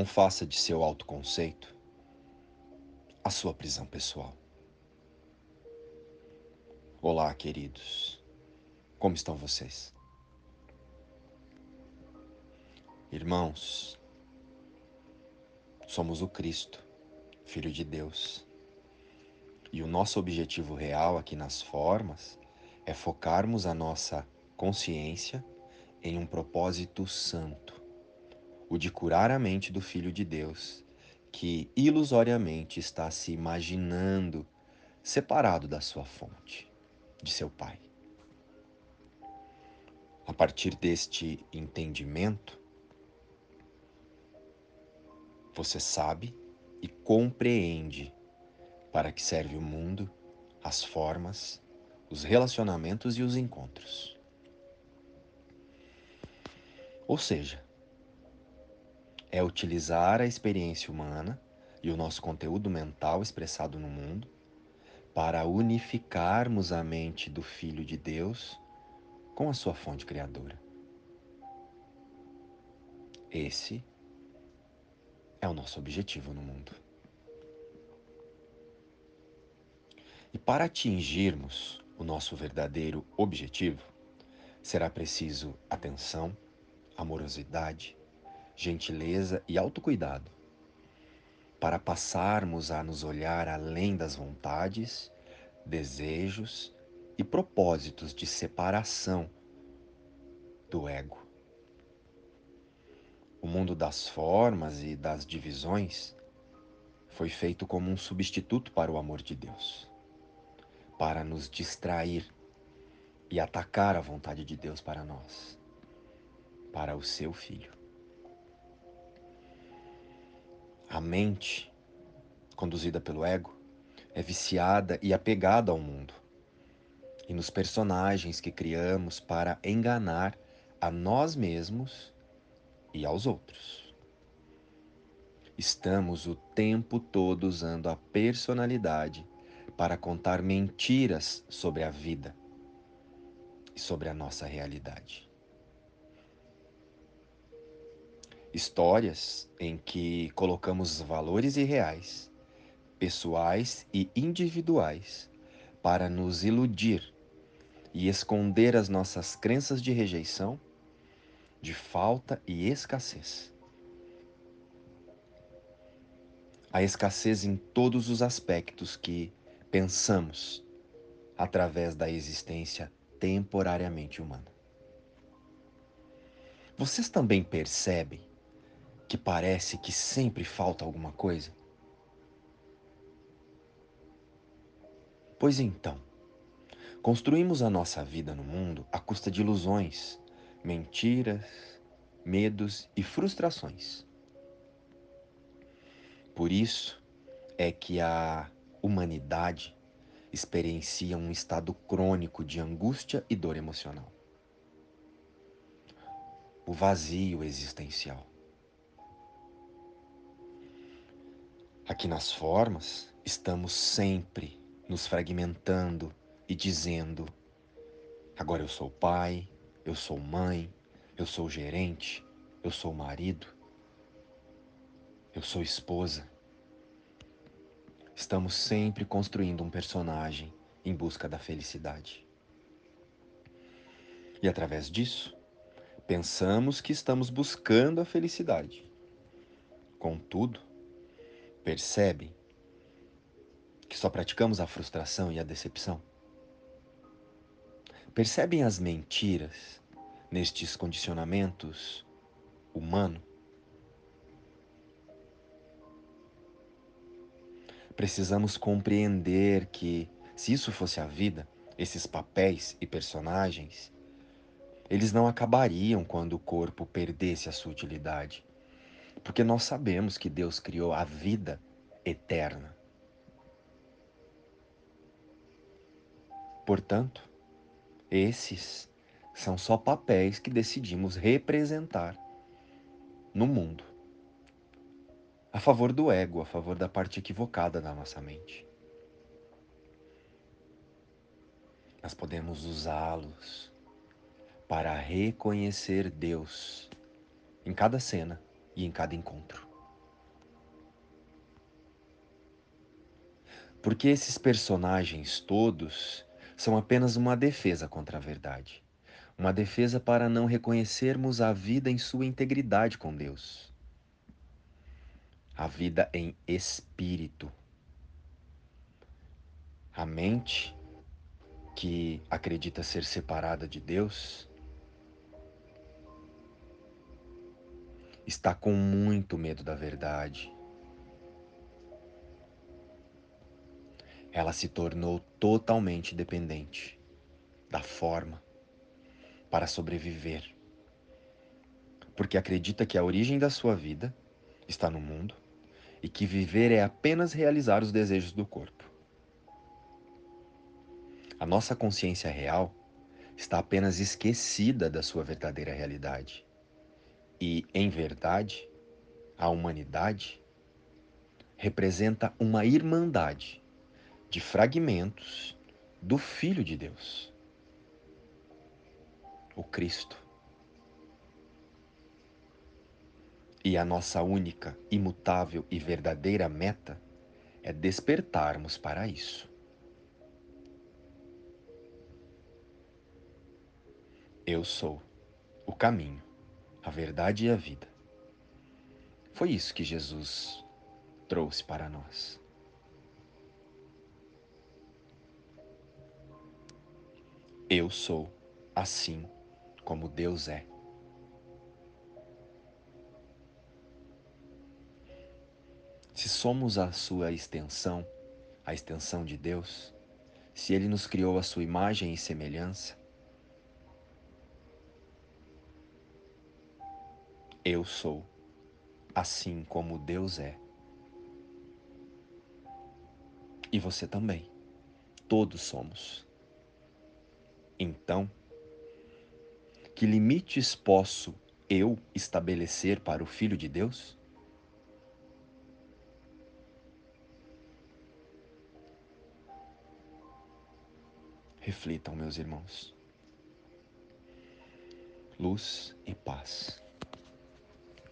Não faça de seu autoconceito a sua prisão pessoal. Olá, queridos. Como estão vocês? Irmãos, somos o Cristo, Filho de Deus. E o nosso objetivo real aqui nas formas é focarmos a nossa consciência em um propósito santo, o de curar a mente do Filho de Deus, que ilusoriamente está se imaginando separado da sua fonte de seu Pai. A partir deste entendimento, você sabe e compreende para que serve o mundo, as formas, os relacionamentos e os encontros. Ou seja, é utilizar a experiência humana e o nosso conteúdo mental expressado no mundo para unificarmos a mente do Filho de Deus com a sua fonte criadora. Esse é o nosso objetivo no mundo. E para atingirmos o nosso verdadeiro objetivo, será preciso atenção, amorosidade, gentileza e autocuidado para passarmos a nos olhar além das vontades, desejos e propósitos de separação do ego. O mundo das formas e das divisões foi feito como um substituto para o amor de Deus, para nos distrair e atacar a vontade de Deus para nós, para o seu filho. A mente, conduzida pelo ego, é viciada e apegada ao mundo e nos personagens que criamos para enganar a nós mesmos e aos outros. Estamos o tempo todo usando a personalidade para contar mentiras sobre a vida e sobre a nossa realidade. Histórias em que colocamos valores irreais, pessoais e individuais para nos iludir e esconder as nossas crenças de rejeição, de falta e escassez. A escassez em todos os aspectos que pensamos através da existência temporariamente humana. Vocês também percebem que parece que sempre falta alguma coisa? Pois então, construímos a nossa vida no mundo à custa de ilusões, mentiras, medos e frustrações. Por isso é que a humanidade experiencia um estado crônico de angústia e dor emocional. O vazio existencial. Aqui nas formas, estamos sempre nos fragmentando e dizendo: agora eu sou pai, eu sou mãe, eu sou gerente, eu sou marido, eu sou esposa. Estamos sempre construindo um personagem em busca da felicidade. E através disso, pensamos que estamos buscando a felicidade. Contudo, percebem que só praticamos a frustração e a decepção? Percebem as mentiras nestes condicionamentos humanos? Precisamos compreender que, se isso fosse a vida, esses papéis e personagens, eles não acabariam quando o corpo perdesse a sua utilidade porque nós sabemos que Deus criou a vida eterna. Portanto, esses são só papéis que decidimos representar no mundo, a favor do ego, a favor da parte equivocada da nossa mente. Nós podemos usá-los para reconhecer Deus em cada cena e em cada encontro. Porque esses personagens todos são apenas uma defesa contra a verdade, uma defesa para não reconhecermos a vida em sua integridade com Deus. A vida em espírito. A mente que acredita ser separada de Deus está com muito medo da verdade. Ela se tornou totalmente dependente da forma para sobreviver. Porque acredita que a origem da sua vida está no mundo e que viver é apenas realizar os desejos do corpo. A nossa consciência real está apenas esquecida da sua verdadeira realidade. E, em verdade, a humanidade representa uma irmandade de fragmentos do Filho de Deus, o Cristo. E a nossa única, imutável e verdadeira meta é despertarmos para isso. Eu sou o caminho a verdade e a vida. Foi isso que Jesus trouxe para nós. Eu sou assim como Deus é. Se somos a sua extensão, a extensão de Deus, se Ele nos criou a sua imagem e semelhança, Eu sou, assim como Deus é. E você também. Todos somos. Então, que limites posso eu estabelecer para o Filho de Deus? Reflitam, meus irmãos. Luz e paz.